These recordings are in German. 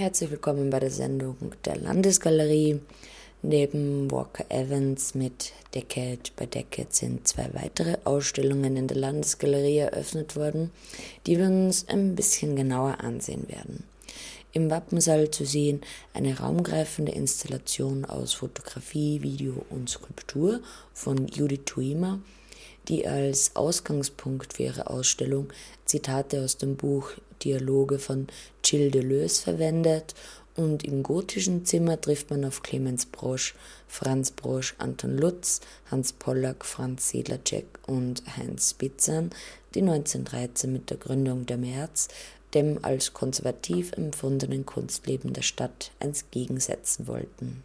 Herzlich willkommen bei der Sendung der Landesgalerie. Neben Walker Evans mit Decade by Decade sind zwei weitere Ausstellungen in der Landesgalerie eröffnet worden, die wir uns ein bisschen genauer ansehen werden. Im Wappensaal zu sehen eine raumgreifende Installation aus Fotografie, Video und Skulptur von Judith Tuima, die als Ausgangspunkt für ihre Ausstellung Zitate aus dem Buch Dialoge von Gilles Deleuze verwendet und im gotischen Zimmer trifft man auf Clemens Brosch, Franz Brosch, Anton Lutz, Hans Pollack, Franz Sedlacek und Heinz Spitzern, die 1913 mit der Gründung der März dem als konservativ empfundenen Kunstleben der Stadt entgegensetzen wollten.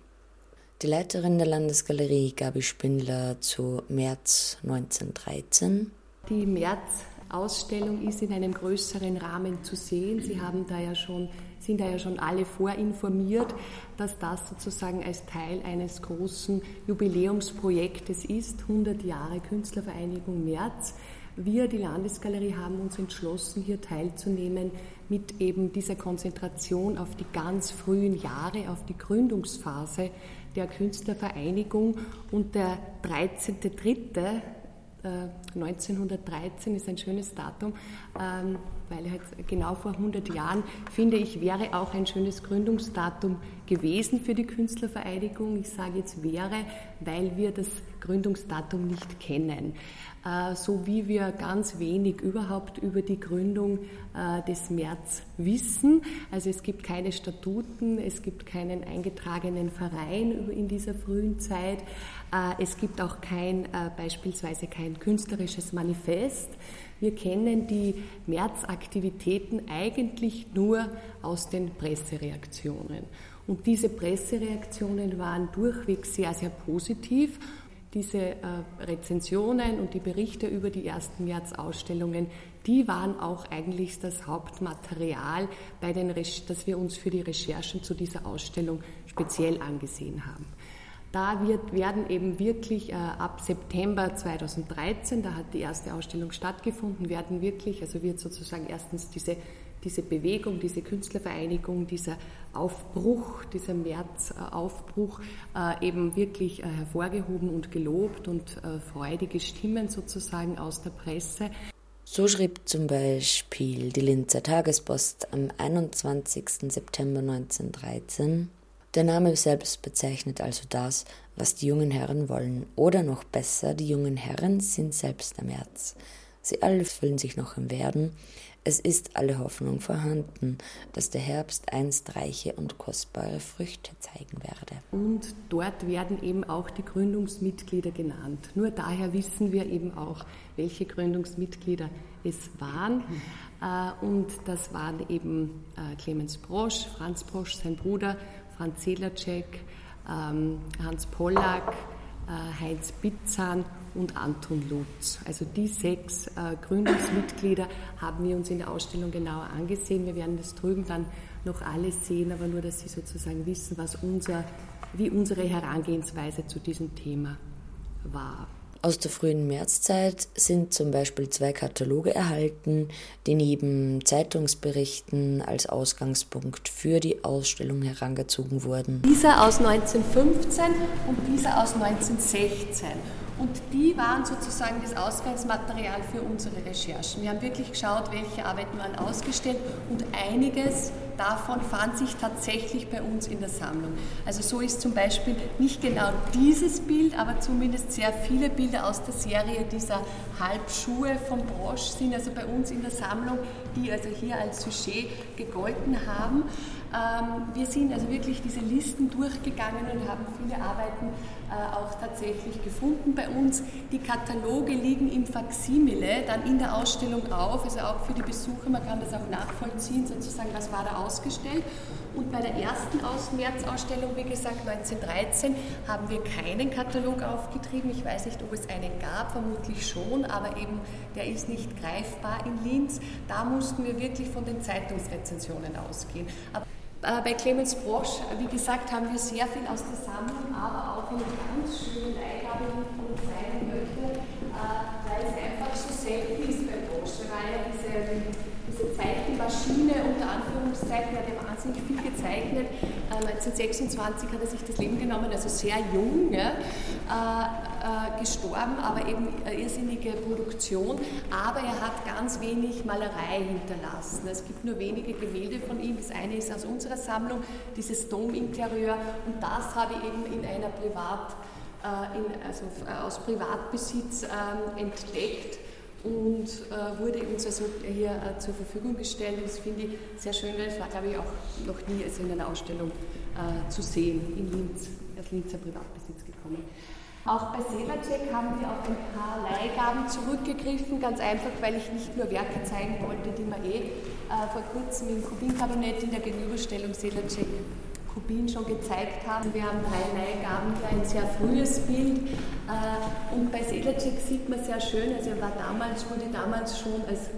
Die Leiterin der Landesgalerie Gabi Spindler zu März 1913. Die März Ausstellung ist in einem größeren Rahmen zu sehen. Sie haben da ja schon, sind da ja schon alle vorinformiert, dass das sozusagen als Teil eines großen Jubiläumsprojektes ist, 100 Jahre Künstlervereinigung März. Wir, die Landesgalerie, haben uns entschlossen, hier teilzunehmen mit eben dieser Konzentration auf die ganz frühen Jahre, auf die Gründungsphase der Künstlervereinigung und der 13.3. 1913 äh, ist ein schönes Datum, ähm, weil halt genau vor 100 Jahren, finde ich, wäre auch ein schönes Gründungsdatum gewesen für die Künstlervereinigung. Ich sage jetzt wäre, weil wir das Gründungsdatum nicht kennen. Äh, so wie wir ganz wenig überhaupt über die Gründung äh, des März wissen. Also es gibt keine Statuten, es gibt keinen eingetragenen Verein in dieser frühen Zeit. Äh, es gibt auch kein, beispielsweise kein künstlerisches Manifest. Wir kennen die Märzaktivitäten eigentlich nur aus den Pressereaktionen. Und diese Pressereaktionen waren durchweg sehr, sehr positiv diese äh, Rezensionen und die Berichte über die ersten März-Ausstellungen, die waren auch eigentlich das Hauptmaterial, bei den das wir uns für die Recherchen zu dieser Ausstellung speziell angesehen haben. Da wird, werden eben wirklich äh, ab September 2013, da hat die erste Ausstellung stattgefunden, werden wirklich, also wird sozusagen erstens diese diese Bewegung, diese Künstlervereinigung, dieser Aufbruch, dieser Märzaufbruch äh, eben wirklich äh, hervorgehoben und gelobt und äh, freudige Stimmen sozusagen aus der Presse. So schrieb zum Beispiel die Linzer Tagespost am 21. September 1913. Der Name selbst bezeichnet also das, was die jungen Herren wollen. Oder noch besser, die jungen Herren sind selbst der März. Sie alle fühlen sich noch im Werden. Es ist alle Hoffnung vorhanden, dass der Herbst einst reiche und kostbare Früchte zeigen werde. Und dort werden eben auch die Gründungsmitglieder genannt. Nur daher wissen wir eben auch, welche Gründungsmitglieder es waren. Äh, und das waren eben äh, Clemens Brosch, Franz Brosch, sein Bruder, Franz Sedlacek, ähm, Hans Pollack, äh, Heinz Bitzan und Anton Lutz. Also die sechs äh, Gründungsmitglieder haben wir uns in der Ausstellung genauer angesehen. Wir werden das drüben dann noch alles sehen, aber nur, dass Sie sozusagen wissen, was unser, wie unsere Herangehensweise zu diesem Thema war. Aus der frühen Märzzeit sind zum Beispiel zwei Kataloge erhalten, die neben Zeitungsberichten als Ausgangspunkt für die Ausstellung herangezogen wurden. Dieser aus 1915 und dieser aus 1916. Und die waren sozusagen das Ausgangsmaterial für unsere Recherchen. Wir haben wirklich geschaut, welche Arbeiten waren ausgestellt und einiges davon fand sich tatsächlich bei uns in der Sammlung. Also so ist zum Beispiel nicht genau dieses Bild, aber zumindest sehr viele Bilder aus der Serie dieser Halbschuhe von Brosch sind also bei uns in der Sammlung, die also hier als Sujet gegolten haben. Ähm, wir sind also wirklich diese Listen durchgegangen und haben viele Arbeiten auch tatsächlich gefunden bei uns. Die Kataloge liegen im Faximile dann in der Ausstellung auf, also auch für die Besucher, man kann das auch nachvollziehen, sozusagen, was war da ausgestellt. Und bei der ersten Aus März-Ausstellung, wie gesagt 1913, haben wir keinen Katalog aufgetrieben. Ich weiß nicht, ob es einen gab, vermutlich schon, aber eben der ist nicht greifbar in Linz. Da mussten wir wirklich von den Zeitungsrezensionen ausgehen. Aber äh, bei Clemens Brosch, wie gesagt, haben wir sehr viel aus der Sammlung, aber auch eine ganz schöne Leihgabe, Ihnen zeigen möchte, äh, weil es einfach so selten ist bei Brosch. Da war ja diese diese Zeichenmaschine unter Anführungszeichen, hat er wahnsinnig viel gezeichnet. 1926 äh, hat er sich das Leben genommen, also sehr jung, ja, äh, gestorben, aber eben irrsinnige Produktion. Aber er hat ganz wenig Malerei hinterlassen. Es gibt nur wenige Gemälde von ihm. Das eine ist aus unserer Sammlung, dieses Dominterieur, und das habe ich eben in einer Privat- in, also aus Privatbesitz ähm, entdeckt und äh, wurde uns also hier äh, zur Verfügung gestellt. Das finde ich sehr schön, weil es war, glaube ich, auch noch nie also in einer Ausstellung äh, zu sehen in Linz, als Linzer Privatbesitz gekommen. Auch bei Selacek haben wir auf ein paar Leihgaben zurückgegriffen, ganz einfach, weil ich nicht nur Werke zeigen wollte, die man eh äh, vor kurzem im Kubinkabinett in der Gegenüberstellung Selacek Kubin schon gezeigt haben. Wir haben drei Leihgaben, ein sehr frühes Bild. Äh, und bei Sedlacek sieht man sehr schön, also er war damals, wurde damals schon als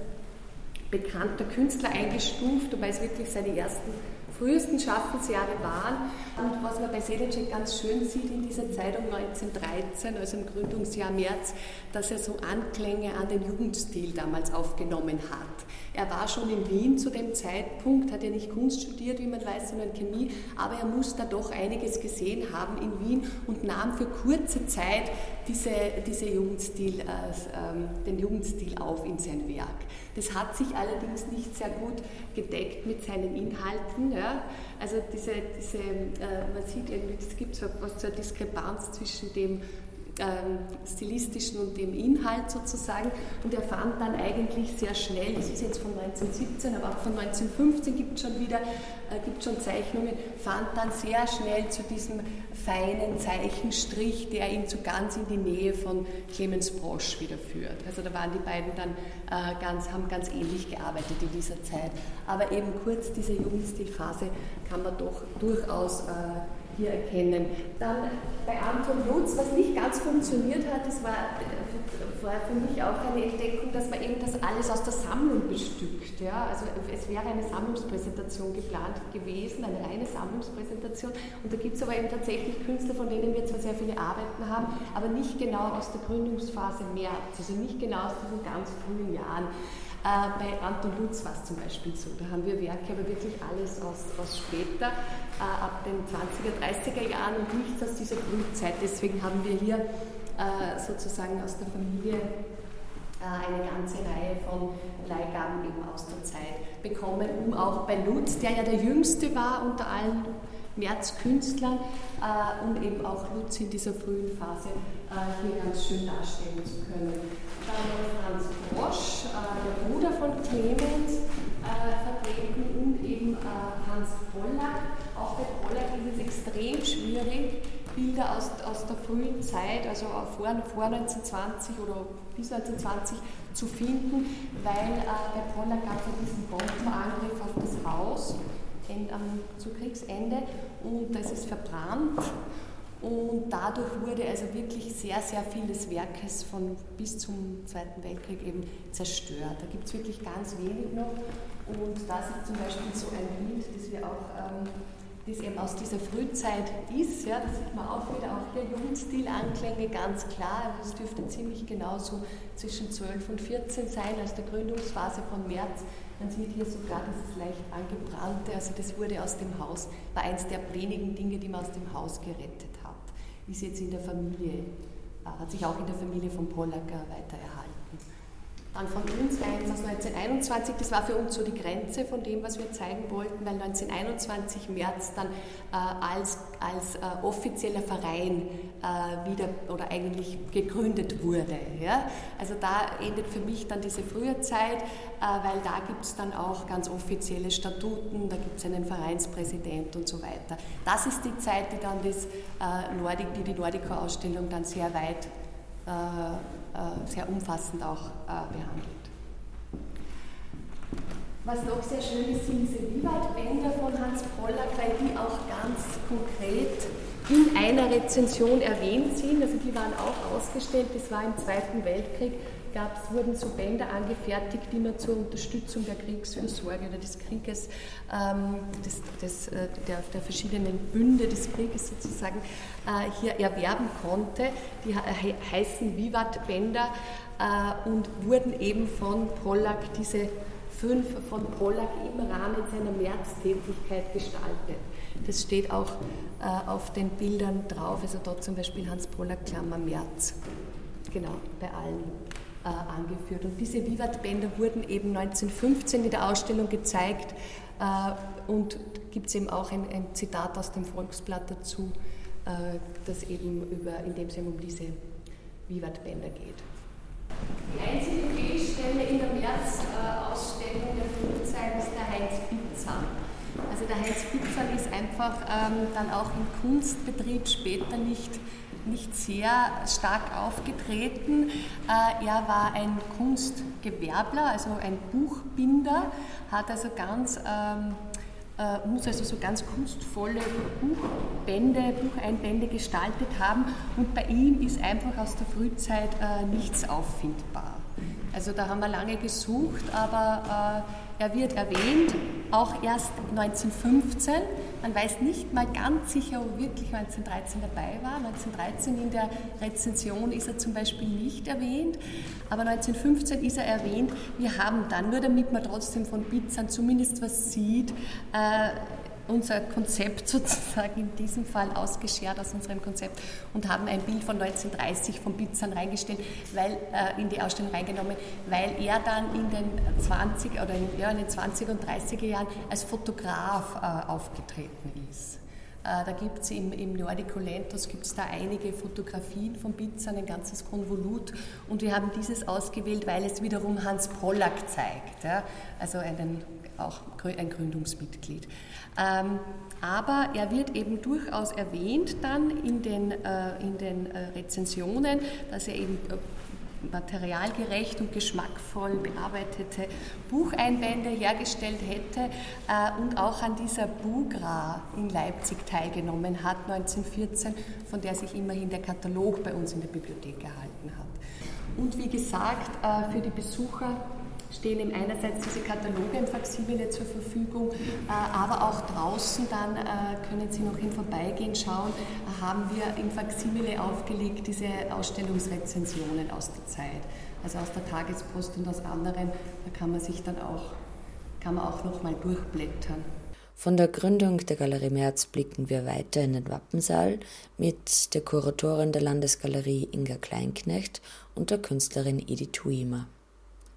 bekannter Künstler eingestuft, wobei es wirklich seine ersten frühesten Schaffensjahre waren. Und was man bei Sedlacek ganz schön sieht in dieser Zeit um 1913, also im Gründungsjahr März, dass er so Anklänge an den Jugendstil damals aufgenommen hat. Er war schon in Wien zu dem Zeitpunkt, hat ja nicht Kunst studiert, wie man weiß, sondern Chemie, aber er muss da doch einiges gesehen haben in Wien und nahm für kurze Zeit diese, diese Jugendstil, äh, ähm, den Jugendstil auf in sein Werk. Das hat sich allerdings nicht sehr gut gedeckt mit seinen Inhalten. Ja. Also diese, diese äh, man sieht irgendwie, es gibt so was zur Diskrepanz zwischen dem ähm, stilistischen und dem Inhalt sozusagen. Und er fand dann eigentlich sehr schnell, das ist jetzt von 1917, aber auch von 1915 gibt es schon wieder, äh, gibt schon Zeichnungen, fand dann sehr schnell zu diesem feinen Zeichenstrich, der ihn so ganz in die Nähe von Clemens Brosch wieder führt. Also da waren die beiden dann äh, ganz, haben ganz ähnlich gearbeitet in dieser Zeit. Aber eben kurz diese Jugendstilphase kann man doch durchaus äh, hier erkennen. Dann bei Anton Lutz, was nicht ganz funktioniert hat, das war, war für mich auch eine Entdeckung, dass man eben das alles aus der Sammlung bestückt. Ja? Also es wäre eine Sammlungspräsentation geplant gewesen, eine reine Sammlungspräsentation. Und da gibt es aber eben tatsächlich Künstler, von denen wir zwar sehr viele Arbeiten haben, aber nicht genau aus der Gründungsphase März, also nicht genau aus diesen ganz frühen Jahren. Äh, bei Anton Lutz war es zum Beispiel so. Da haben wir Werke, aber wirklich alles aus, aus später, äh, ab den 20er, 30er Jahren und nichts aus dieser Frühzeit. Deswegen haben wir hier äh, sozusagen aus der Familie eine ganze Reihe von Leihgaben eben aus der Zeit bekommen, um auch bei Lutz, der ja der jüngste war unter allen Märzkünstlern, äh, um eben auch Lutz in dieser frühen Phase äh, hier ganz schön darstellen zu können. Dann Franz Bosch, äh, der Bruder von Clemens, äh, vertreten und eben äh, Hans Pollack. Auch bei Pollack ist es extrem schwierig, Bilder aus, aus der frühen Zeit, also vor, vor 1920 oder bis 1920 zu finden, weil äh, bei Pollack gab es diesen Bombenangriff auf das Haus in, ähm, zu Kriegsende und das ist verbrannt und dadurch wurde also wirklich sehr, sehr viel des Werkes von bis zum Zweiten Weltkrieg eben zerstört. Da gibt es wirklich ganz wenig noch. Und das ist zum Beispiel so ein Bild, das wir auch, ähm, das eben aus dieser Frühzeit ist. Ja, da sieht man auch wieder auch hier Jugendstil-Anklänge, ganz klar. Also es dürfte ziemlich genau so zwischen 12 und 14 sein, als der Gründungsphase von März man sieht hier sogar dieses leicht angebrannte, also das wurde aus dem Haus, war eines der wenigen Dinge, die man aus dem Haus gerettet hat. Ist jetzt in der Familie, äh, hat sich auch in der Familie von Pollacker weiter erhalten. Dann von uns eins aus 1921, das war für uns so die Grenze von dem, was wir zeigen wollten, weil 1921 März dann äh, als, als äh, offizieller Verein äh, wieder oder eigentlich gegründet wurde. Ja? Also da endet für mich dann diese frühe Zeit, äh, weil da gibt es dann auch ganz offizielle Statuten, da gibt es einen Vereinspräsident und so weiter. Das ist die Zeit, die dann das, äh, Nordic, die, die Nordico-Ausstellung dann sehr weit sehr umfassend auch äh, behandelt. Was noch sehr schön ist, sind diese Vivat-Bänder von Hans Pollack, weil die auch ganz konkret in einer Rezension erwähnt sind. Also die waren auch ausgestellt, das war im Zweiten Weltkrieg gab's, wurden so Bänder angefertigt, die man zur Unterstützung der Kriegsfürsorge oder des Krieges, ähm, des, des, äh, der, der, verschiedenen Bünde des Krieges sozusagen äh, hier erwerben konnte. Die he heißen Vivat-Bänder äh, und wurden eben von Pollack diese fünf von Pollack im Rahmen seiner Märztätigkeit gestaltet. Das steht auch äh, auf den Bildern drauf, also dort zum Beispiel Hans Pollack Klammer März, genau, bei allen äh, angeführt. Und diese Vivat-Bänder wurden eben 1915 in der Ausstellung gezeigt äh, und gibt es eben auch ein, ein, Zitat aus dem Volksblatt dazu, äh, das eben über, in dem es um diese Vivat-Bänder geht. Die einzige Fehlstelle in der März-Ausstellung der Flugzeit ist der Heinz Pizza. Also der Heinz Pizza ist einfach ähm, dann auch im Kunstbetrieb später nicht, nicht sehr stark aufgetreten. Äh, er war ein Kunstgewerbler, also ein Buchbinder, hat also ganz ähm, äh, muss also so ganz kunstvolle Buchbände, Bucheinbände gestaltet haben und bei ihm ist einfach aus der Frühzeit äh, nichts auffindbar. Also da haben wir lange gesucht, aber er wird erwähnt, auch erst 1915. Man weiß nicht mal ganz sicher, ob wirklich 1913 dabei war. 1913 in der Rezension ist er zum Beispiel nicht erwähnt, aber 1915 ist er erwähnt. Wir haben dann, nur damit man trotzdem von Pizzan zumindest was sieht, äh, unser Konzept sozusagen in diesem Fall ausgeschert aus unserem Konzept und haben ein Bild von 1930 von Pizzan reingestellt, weil, äh, in die Ausstellung reingenommen, weil er dann in den 20 oder in, ja, in den 20er und 30er Jahren als Fotograf äh, aufgetreten ist. Äh, da gibt es im, im Nordico Lentos gibt's da einige Fotografien von Pizzan, ein ganzes Konvolut. Und wir haben dieses ausgewählt, weil es wiederum Hans Pollack zeigt, ja? also einen, auch ein Gründungsmitglied. Ähm, aber er wird eben durchaus erwähnt dann in den, äh, in den äh, Rezensionen, dass er eben äh, materialgerecht und geschmackvoll bearbeitete Bucheinbände hergestellt hätte und auch an dieser Bugra in Leipzig teilgenommen hat 1914, von der sich immerhin der Katalog bei uns in der Bibliothek erhalten hat. Und wie gesagt, für die Besucher stehen ihm einerseits diese Kataloge im Faximile zur Verfügung, äh, aber auch draußen dann äh, können Sie noch im Vorbeigehen schauen, haben wir im Faximile aufgelegt diese Ausstellungsrezensionen aus der Zeit, also aus der Tagespost und aus anderen, da kann man sich dann auch, kann man auch noch mal durchblättern. Von der Gründung der Galerie Merz blicken wir weiter in den Wappensaal mit der Kuratorin der Landesgalerie Inga Kleinknecht und der Künstlerin Edith Tuima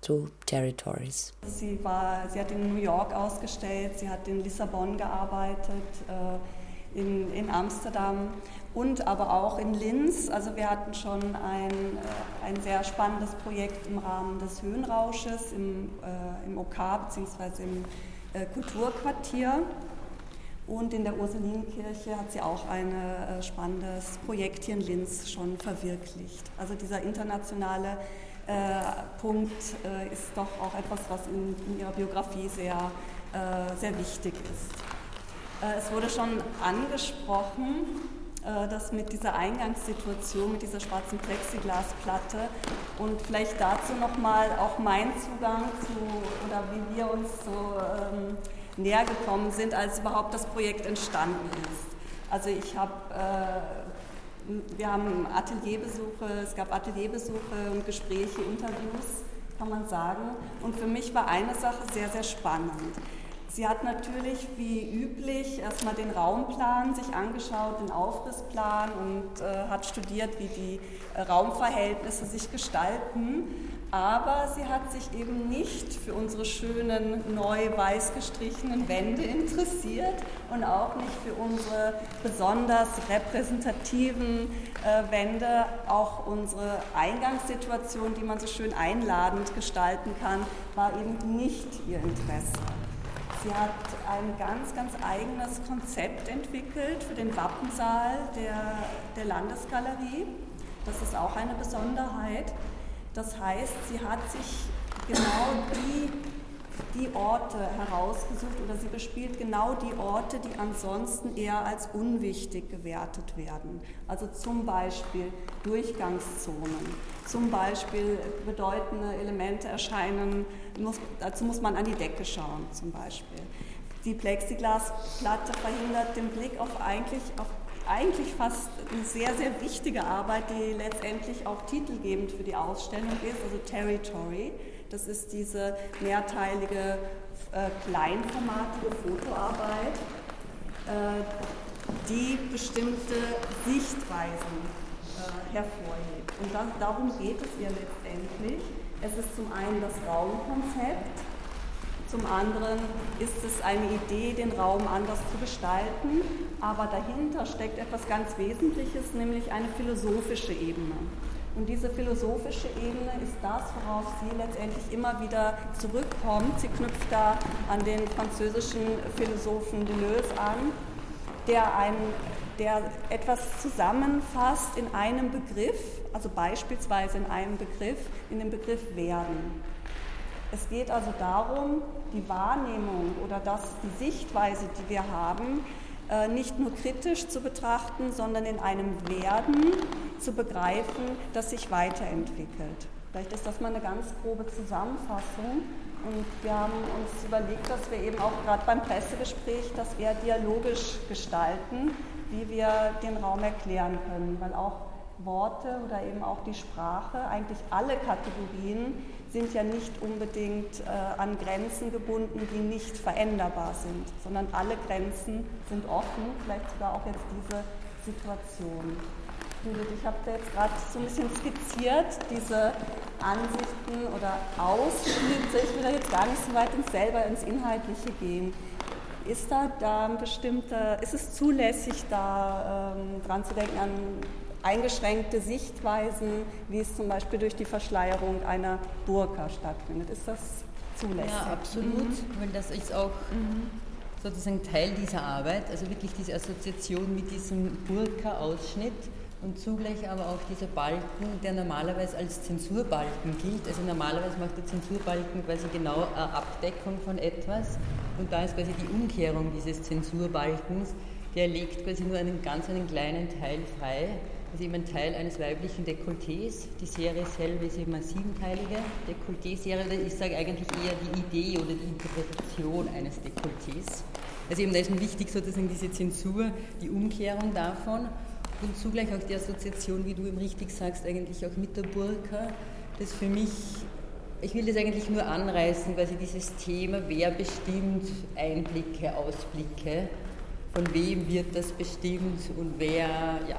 zu Territories. Sie, war, sie hat in New York ausgestellt, sie hat in Lissabon gearbeitet, äh, in, in Amsterdam und aber auch in Linz. Also wir hatten schon ein, äh, ein sehr spannendes Projekt im Rahmen des Höhenrausches im, äh, im OK bzw. im Kulturquartier. Und in der Ursulinenkirche hat sie auch ein spannendes Projekt hier in Linz schon verwirklicht. Also dieser internationale Punkt äh, ist doch auch etwas, was in, in ihrer Biografie sehr, äh, sehr wichtig ist. es wurde schon angesprochen, dass mit dieser Eingangssituation, mit dieser schwarzen Plexiglasplatte und vielleicht dazu nochmal auch mein Zugang zu oder wie wir uns so ähm, näher gekommen sind, als überhaupt das Projekt entstanden ist. Also ich habe äh, wir haben Atelierbesuche, es gab Atelierbesuche und Gespräche, Interviews, kann man sagen. Und für mich war eine Sache sehr, sehr spannend. Sie hat natürlich wie üblich erstmal den Raumplan sich angeschaut, den Aufrissplan und äh, hat studiert, wie die äh, Raumverhältnisse sich gestalten aber sie hat sich eben nicht für unsere schönen neu weiß gestrichenen Wände interessiert und auch nicht für unsere besonders repräsentativen äh, Wände. Auch unsere Eingangssituation, die man so schön einladend gestalten kann, war eben nicht ihr Interesse. Sie hat ein ganz, ganz eigenes Konzept entwickelt für den Wappensaal der, der Landesgalerie. Das ist auch eine Besonderheit. Das heißt, sie hat sich genau die, die Orte herausgesucht oder sie bespielt genau die Orte, die ansonsten eher als unwichtig gewertet werden. Also zum Beispiel Durchgangszonen, zum Beispiel bedeutende Elemente erscheinen, muss, dazu muss man an die Decke schauen zum Beispiel. Die Plexiglasplatte verhindert den Blick auf eigentlich auf eigentlich fast eine sehr, sehr wichtige Arbeit, die letztendlich auch titelgebend für die Ausstellung ist, also Territory. Das ist diese mehrteilige, äh, kleinformatige Fotoarbeit, äh, die bestimmte Sichtweisen äh, hervorhebt. Und das, darum geht es ihr letztendlich. Es ist zum einen das Raumkonzept, zum anderen ist es eine Idee, den Raum anders zu gestalten, aber dahinter steckt etwas ganz Wesentliches, nämlich eine philosophische Ebene. Und diese philosophische Ebene ist das, worauf sie letztendlich immer wieder zurückkommt. Sie knüpft da an den französischen Philosophen Deleuze an, der, ein, der etwas zusammenfasst in einem Begriff, also beispielsweise in einem Begriff, in dem Begriff Werden. Es geht also darum, die Wahrnehmung oder das, die Sichtweise, die wir haben, äh, nicht nur kritisch zu betrachten, sondern in einem Werden zu begreifen, das sich weiterentwickelt. Vielleicht ist das mal eine ganz grobe Zusammenfassung. Und wir haben uns überlegt, dass wir eben auch gerade beim Pressegespräch das eher dialogisch gestalten, wie wir den Raum erklären können, weil auch Worte oder eben auch die Sprache, eigentlich alle Kategorien sind ja nicht unbedingt äh, an Grenzen gebunden, die nicht veränderbar sind, sondern alle Grenzen sind offen, vielleicht sogar auch jetzt diese Situation. Ich habe da jetzt gerade so ein bisschen skizziert, diese Ansichten oder Ausschnitte. Ich will da jetzt gar nicht so weit ins selber ins Inhaltliche gehen. Ist da, da ein bestimmter, ist es zulässig, da ähm, dran zu denken an eingeschränkte Sichtweisen, wie es zum Beispiel durch die Verschleierung einer Burka stattfindet. Ist das zulässig? Ja, absolut, mhm. weil das ist auch mhm. sozusagen Teil dieser Arbeit, also wirklich diese Assoziation mit diesem Burka-Ausschnitt und zugleich aber auch dieser Balken, der normalerweise als Zensurbalken gilt. Also normalerweise macht der Zensurbalken quasi genau eine Abdeckung von etwas und da ist quasi die Umkehrung dieses Zensurbalkens, der legt quasi nur einen ganz einen kleinen Teil frei ist eben ein Teil eines weiblichen Dekolletés. Die Serie selber ist eben eine siebenteilige Dekolleté-Serie. Ich sage eigentlich eher die Idee oder die Interpretation eines Dekolletés. Also eben da ist mir wichtig sozusagen diese Zensur, die Umkehrung davon und zugleich auch die Assoziation, wie du eben richtig sagst, eigentlich auch mit der Burka, das für mich, ich will das eigentlich nur anreißen, quasi dieses Thema, wer bestimmt Einblicke, Ausblicke, von wem wird das bestimmt und wer, ja,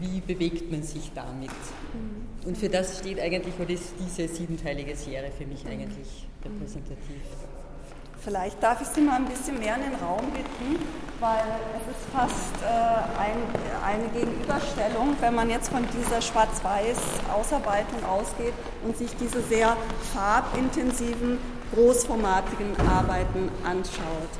wie bewegt man sich damit. Und für das steht eigentlich, oder ist diese siebenteilige Serie für mich eigentlich repräsentativ. Vielleicht darf ich Sie mal ein bisschen mehr in den Raum bitten, weil es ist fast äh, ein, eine Gegenüberstellung, wenn man jetzt von dieser Schwarz-Weiß-Ausarbeitung ausgeht und sich diese sehr farbintensiven, großformatigen Arbeiten anschaut.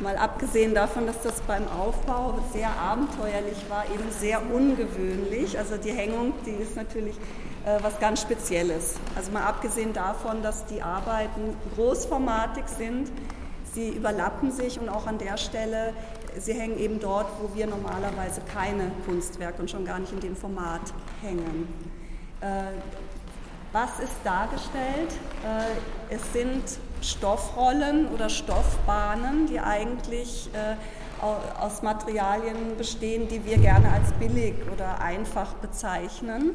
Mal abgesehen davon, dass das beim Aufbau sehr abenteuerlich war, eben sehr ungewöhnlich. Also die Hängung, die ist natürlich äh, was ganz Spezielles. Also mal abgesehen davon, dass die Arbeiten großformatig sind, sie überlappen sich und auch an der Stelle, sie hängen eben dort, wo wir normalerweise keine Kunstwerke und schon gar nicht in dem Format hängen. Äh, was ist dargestellt? Äh, es sind Stoffrollen oder Stoffbahnen, die eigentlich äh, aus Materialien bestehen, die wir gerne als billig oder einfach bezeichnen.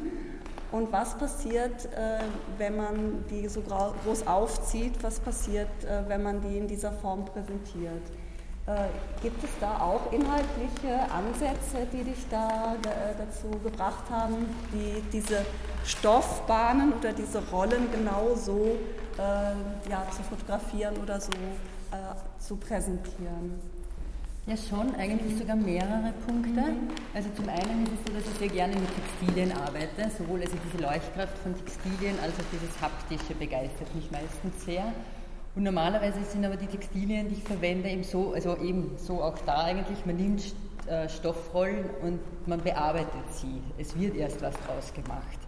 Und was passiert, äh, wenn man die so groß aufzieht? Was passiert, äh, wenn man die in dieser Form präsentiert? Gibt es da auch inhaltliche Ansätze, die dich da dazu gebracht haben, die, diese Stoffbahnen oder diese Rollen genau so äh, ja, zu fotografieren oder so äh, zu präsentieren. Ja, schon, eigentlich sogar mehrere Punkte. Mhm. Also zum einen ist es so, dass ich sehr gerne mit Textilien arbeite, sowohl also diese Leuchtkraft von Textilien als auch dieses Haptische begeistert mich meistens sehr. Und normalerweise sind aber die Textilien, die ich verwende, eben so, also eben so auch da eigentlich, man nimmt äh, Stoffrollen und man bearbeitet sie. Es wird erst was draus gemacht.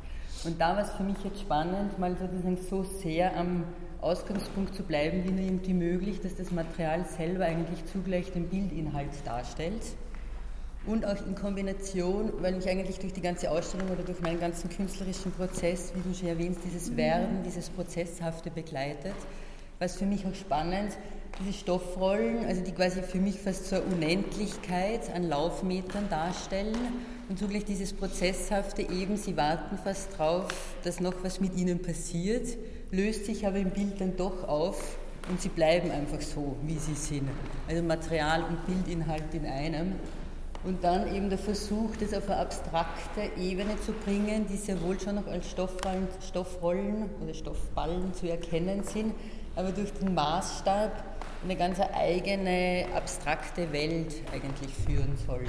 Und da war es für mich jetzt spannend, mal sozusagen so sehr am Ausgangspunkt zu bleiben, wie nur irgendwie möglich, dass das Material selber eigentlich zugleich den Bildinhalt darstellt. Und auch in Kombination, weil mich eigentlich durch die ganze Ausstellung oder durch meinen ganzen künstlerischen Prozess, wie du schon erwähnst, dieses Werden, dieses Prozesshafte begleitet, war es für mich auch spannend, diese Stoffrollen, also die quasi für mich fast eine Unendlichkeit an Laufmetern darstellen und zugleich dieses Prozesshafte eben, sie warten fast drauf, dass noch was mit ihnen passiert, löst sich aber im Bild dann doch auf und sie bleiben einfach so, wie sie sind. Also Material und Bildinhalt in einem. Und dann eben der Versuch, das auf eine abstrakte Ebene zu bringen, die sehr wohl schon noch als Stoffrollen, Stoffrollen oder Stoffballen zu erkennen sind, aber durch den Maßstab eine ganz eigene abstrakte Welt eigentlich führen sollen.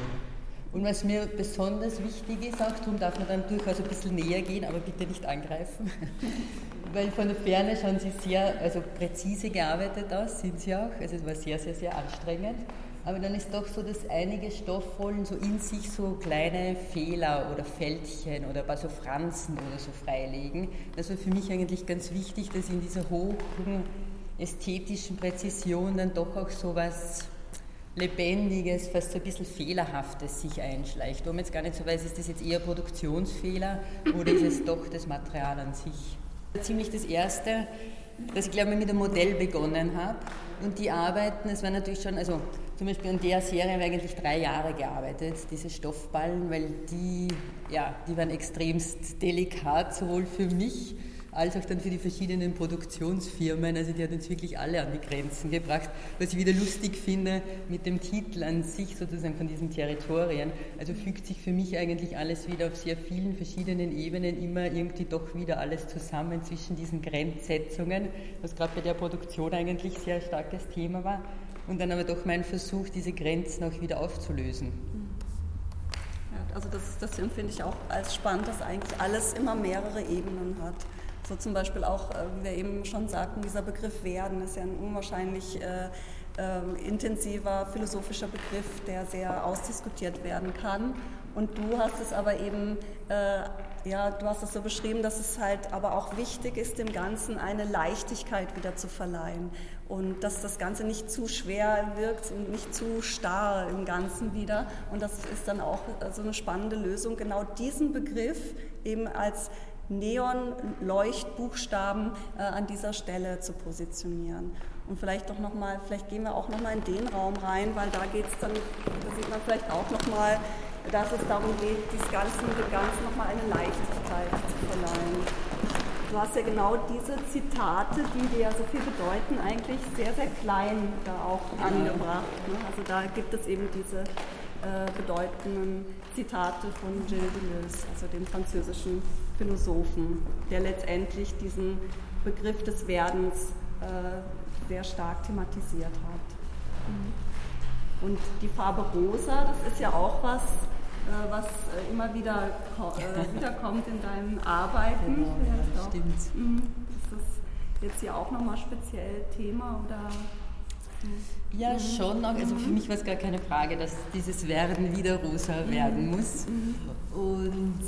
Und was mir besonders wichtig ist, auch darum darf man dann durchaus ein bisschen näher gehen, aber bitte nicht angreifen, weil von der Ferne schauen sie sehr also präzise gearbeitet aus, sind sie auch. Also es war sehr, sehr, sehr anstrengend. Aber dann ist doch so, dass einige Stoffrollen so in sich so kleine Fehler oder Fältchen oder ein paar so Franzen oder so freilegen. Das war für mich eigentlich ganz wichtig, dass in dieser hohen ästhetischen Präzision dann doch auch so was Lebendiges, fast so ein bisschen Fehlerhaftes sich einschleicht. Wo man jetzt gar nicht so weiß, ist das jetzt eher Produktionsfehler oder ist es doch das Material an sich. Ziemlich das Erste, dass ich glaube ich mit einem Modell begonnen habe und die Arbeiten, es war natürlich schon, also zum Beispiel an der Serie habe ich eigentlich drei Jahre gearbeitet, diese Stoffballen, weil die, ja, die waren extremst delikat, sowohl für mich als auch dann für die verschiedenen Produktionsfirmen. Also die hat uns wirklich alle an die Grenzen gebracht. Was ich wieder lustig finde mit dem Titel an sich sozusagen von diesen Territorien. Also fügt sich für mich eigentlich alles wieder auf sehr vielen verschiedenen Ebenen immer irgendwie doch wieder alles zusammen zwischen diesen Grenzsetzungen, was gerade bei der Produktion eigentlich sehr starkes Thema war. Und dann aber doch mein Versuch, diese Grenzen auch wieder aufzulösen. also das, das empfinde ich auch als spannend, dass eigentlich alles immer mehrere Ebenen hat. So zum Beispiel auch, äh, wie wir eben schon sagten, dieser Begriff Werden ist ja ein unwahrscheinlich äh, äh, intensiver philosophischer Begriff, der sehr ausdiskutiert werden kann. Und du hast es aber eben, äh, ja, du hast es so beschrieben, dass es halt aber auch wichtig ist, dem Ganzen eine Leichtigkeit wieder zu verleihen. Und dass das Ganze nicht zu schwer wirkt und nicht zu starr im Ganzen wieder. Und das ist dann auch so eine spannende Lösung, genau diesen Begriff eben als Neon-Leuchtbuchstaben äh, an dieser Stelle zu positionieren. Und vielleicht doch noch mal, vielleicht gehen wir auch noch mal in den Raum rein, weil da geht es dann, da sieht man vielleicht auch noch mal, dass es darum geht, dieses Ganze, dem Ganzen noch mal eine Leichtigkeit zu verleihen. Du hast ja genau diese Zitate, die dir ja so viel bedeuten, eigentlich sehr, sehr klein da auch angebracht. Ne? Also da gibt es eben diese äh, bedeutenden Zitate von Gilles Deleuze, also dem französischen Philosophen, der letztendlich diesen Begriff des Werdens äh, sehr stark thematisiert hat. Mhm. Und die Farbe rosa, das ist ja auch was, äh, was äh, immer wieder äh, wiederkommt in deinen Arbeiten. Genau, ja, stimmt. Mhm. Ist das jetzt hier auch nochmal speziell Thema oder? Ja, schon. Also für mich war es gar keine Frage, dass dieses Werden wieder rosa werden muss. Und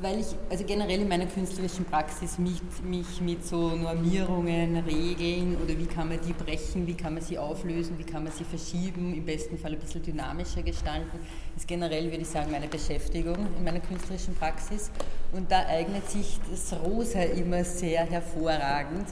weil ich also generell in meiner künstlerischen Praxis mich, mich mit so Normierungen, Regeln oder wie kann man die brechen, wie kann man sie auflösen, wie kann man sie verschieben, im besten Fall ein bisschen dynamischer gestalten, ist generell, würde ich sagen, meine Beschäftigung in meiner künstlerischen Praxis. Und da eignet sich das Rosa immer sehr hervorragend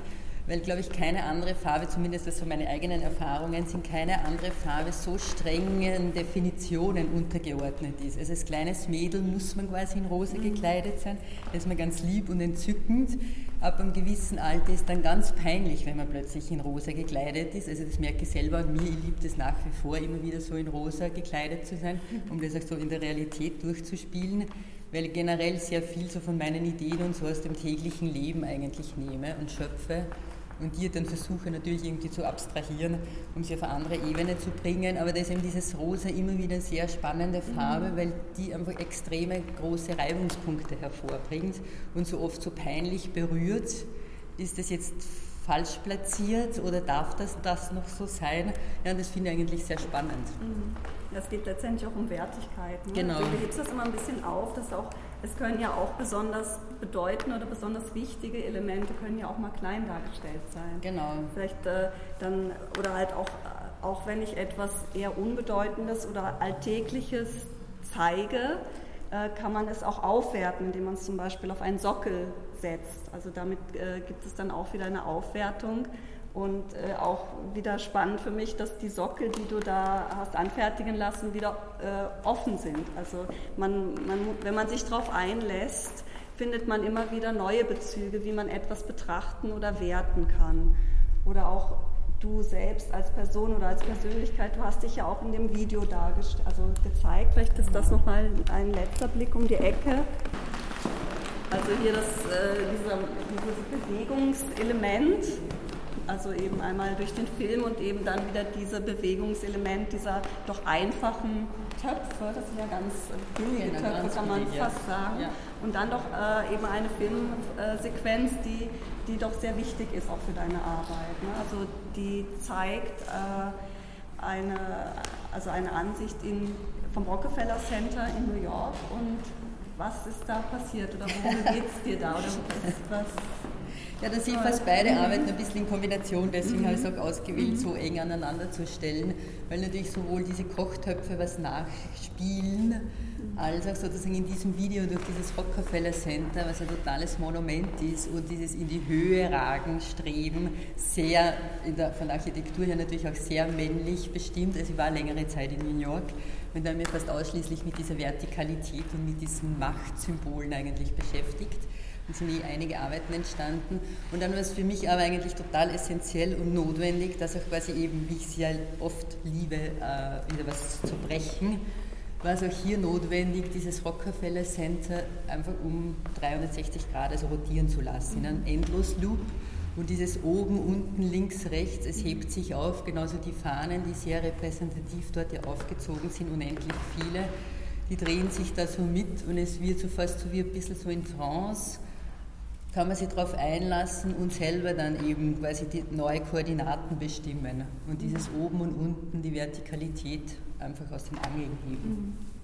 weil, glaube ich, keine andere Farbe, zumindest das so meine eigenen Erfahrungen, sind keine andere Farbe so strengen Definitionen untergeordnet ist. Also als kleines Mädel muss man quasi in rosa mhm. gekleidet sein, da ist man ganz lieb und entzückend. Ab einem gewissen Alter ist dann ganz peinlich, wenn man plötzlich in rosa gekleidet ist. Also das merke ich selber an mir, ich liebe es nach wie vor, immer wieder so in rosa gekleidet zu sein, um das auch so in der Realität durchzuspielen weil ich generell sehr viel so von meinen Ideen und so aus dem täglichen Leben eigentlich nehme und schöpfe und die dann versuche natürlich irgendwie zu abstrahieren, um sie auf eine andere Ebene zu bringen. Aber da ist eben dieses Rosa immer wieder eine sehr spannende Farbe, mhm. weil die einfach extreme große Reibungspunkte hervorbringt und so oft so peinlich berührt. Ist das jetzt falsch platziert oder darf das, das noch so sein? Ja, das finde ich eigentlich sehr spannend. Mhm. Es geht letztendlich auch um Wertigkeit. Ne? Genau. Du hebst das immer ein bisschen auf, dass auch, es können ja auch besonders bedeutende oder besonders wichtige Elemente können ja auch mal klein dargestellt sein. Genau. Vielleicht äh, dann, oder halt auch, äh, auch wenn ich etwas eher Unbedeutendes oder Alltägliches zeige, äh, kann man es auch aufwerten, indem man es zum Beispiel auf einen Sockel setzt. Also damit äh, gibt es dann auch wieder eine Aufwertung Und äh, auch wieder spannend für mich, dass die Sockel, die du da hast anfertigen lassen, wieder äh, offen sind. Also man, man, wenn man sich darauf einlässt, findet man immer wieder neue Bezüge, wie man etwas betrachten oder werten kann. Oder auch du selbst als Person oder als Persönlichkeit, du hast dich ja auch in dem Video dargestellt, also gezeigt. Vielleicht ist das nochmal ein letzter Blick um die Ecke. Also hier das, äh, dieser, dieses Bewegungselement, also eben einmal durch den Film und eben dann wieder dieses Bewegungselement dieser doch einfachen Töpfe, das sind ja ganz billige Töpfe, kann man fast sagen. Ja. Und dann doch äh, eben eine Filmsequenz, die, die doch sehr wichtig ist auch für deine Arbeit. Ne? Also die zeigt äh, eine, also eine Ansicht in, vom Rockefeller Center in New York und was ist da passiert oder worum geht es dir da? Oder was, ja, dass ich fast beide. Arbeiten ein bisschen in Kombination, deswegen mhm. habe ich es auch ausgewählt, so eng aneinander zu stellen, weil natürlich sowohl diese Kochtöpfe was nachspielen, als auch sozusagen in diesem Video durch dieses Rockefeller Center, was ein totales Monument ist und dieses in die Höhe ragen, streben, sehr, der, von der Architektur her natürlich auch sehr männlich bestimmt. Also ich war längere Zeit in New York und dann mir fast ausschließlich mit dieser Vertikalität und mit diesen Machtsymbolen eigentlich beschäftigt. Und sind eh einige Arbeiten entstanden. Und dann war es für mich aber eigentlich total essentiell und notwendig, dass auch quasi eben, wie ich es ja oft liebe, äh, wieder was zu brechen, war es auch hier notwendig, dieses Rockefeller Center einfach um 360 Grad also rotieren zu lassen, in einem Endlosloop. Und dieses oben, unten, links, rechts, es hebt sich auf, genauso die Fahnen, die sehr repräsentativ dort ja aufgezogen sind, unendlich viele, die drehen sich da so mit und es wird so fast so wie ein bisschen so in Trance, kann man sich darauf einlassen und selber dann eben quasi die neue Koordinaten bestimmen und dieses oben und unten, die Vertikalität einfach aus den Angeln heben. Mhm.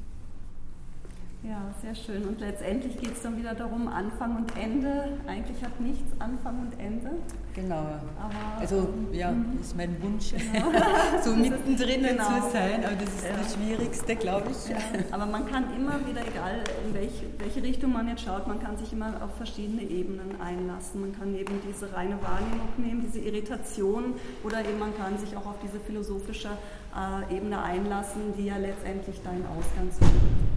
Ja, sehr schön. Und letztendlich geht es dann wieder darum, Anfang und Ende. Eigentlich hat nichts Anfang und Ende. Genau. Aber, also ja, mhm. ist mein Wunsch, genau. so mittendrin genau. zu sein, aber das ist ja. das Schwierigste, glaube ich. Ja. Aber man kann immer wieder, egal in welche, welche Richtung man jetzt schaut, man kann sich immer auf verschiedene Ebenen einlassen. Man kann eben diese reine Wahrnehmung nehmen, diese Irritation, oder eben man kann sich auch auf diese philosophische äh, Ebene einlassen, die ja letztendlich dein Ausgangspunkt ist.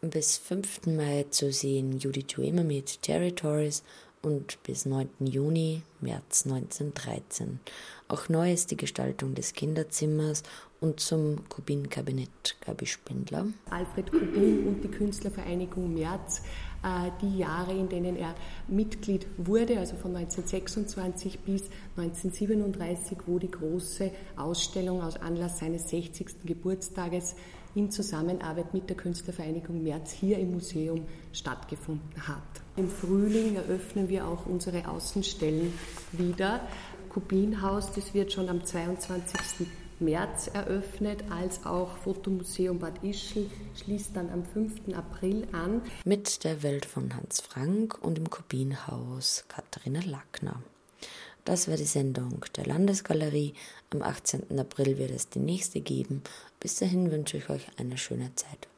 Bis 5. Mai zu sehen Judy Duemer mit Territories und bis 9. Juni, März 1913. Auch neu ist die Gestaltung des Kinderzimmers und zum Kubin-Kabinett Gabi Spindler. Alfred Kubin und die Künstlervereinigung März, äh, die Jahre, in denen er Mitglied wurde, also von 1926 bis 1937, wo die große Ausstellung aus Anlass seines 60. Geburtstages in Zusammenarbeit mit der Künstlervereinigung März hier im Museum stattgefunden hat. Im Frühling eröffnen wir auch unsere Außenstellen wieder. Kubinhaus, das wird schon am 22. März eröffnet, als auch Fotomuseum Bad Ischl schließt dann am 5. April an. Mit der Welt von Hans Frank und im Kubinhaus Katharina Lackner. Das war die Sendung der Landesgalerie. Am 18. April wird es die nächste geben. Bis dahin wünsche ich euch eine schöne Zeit.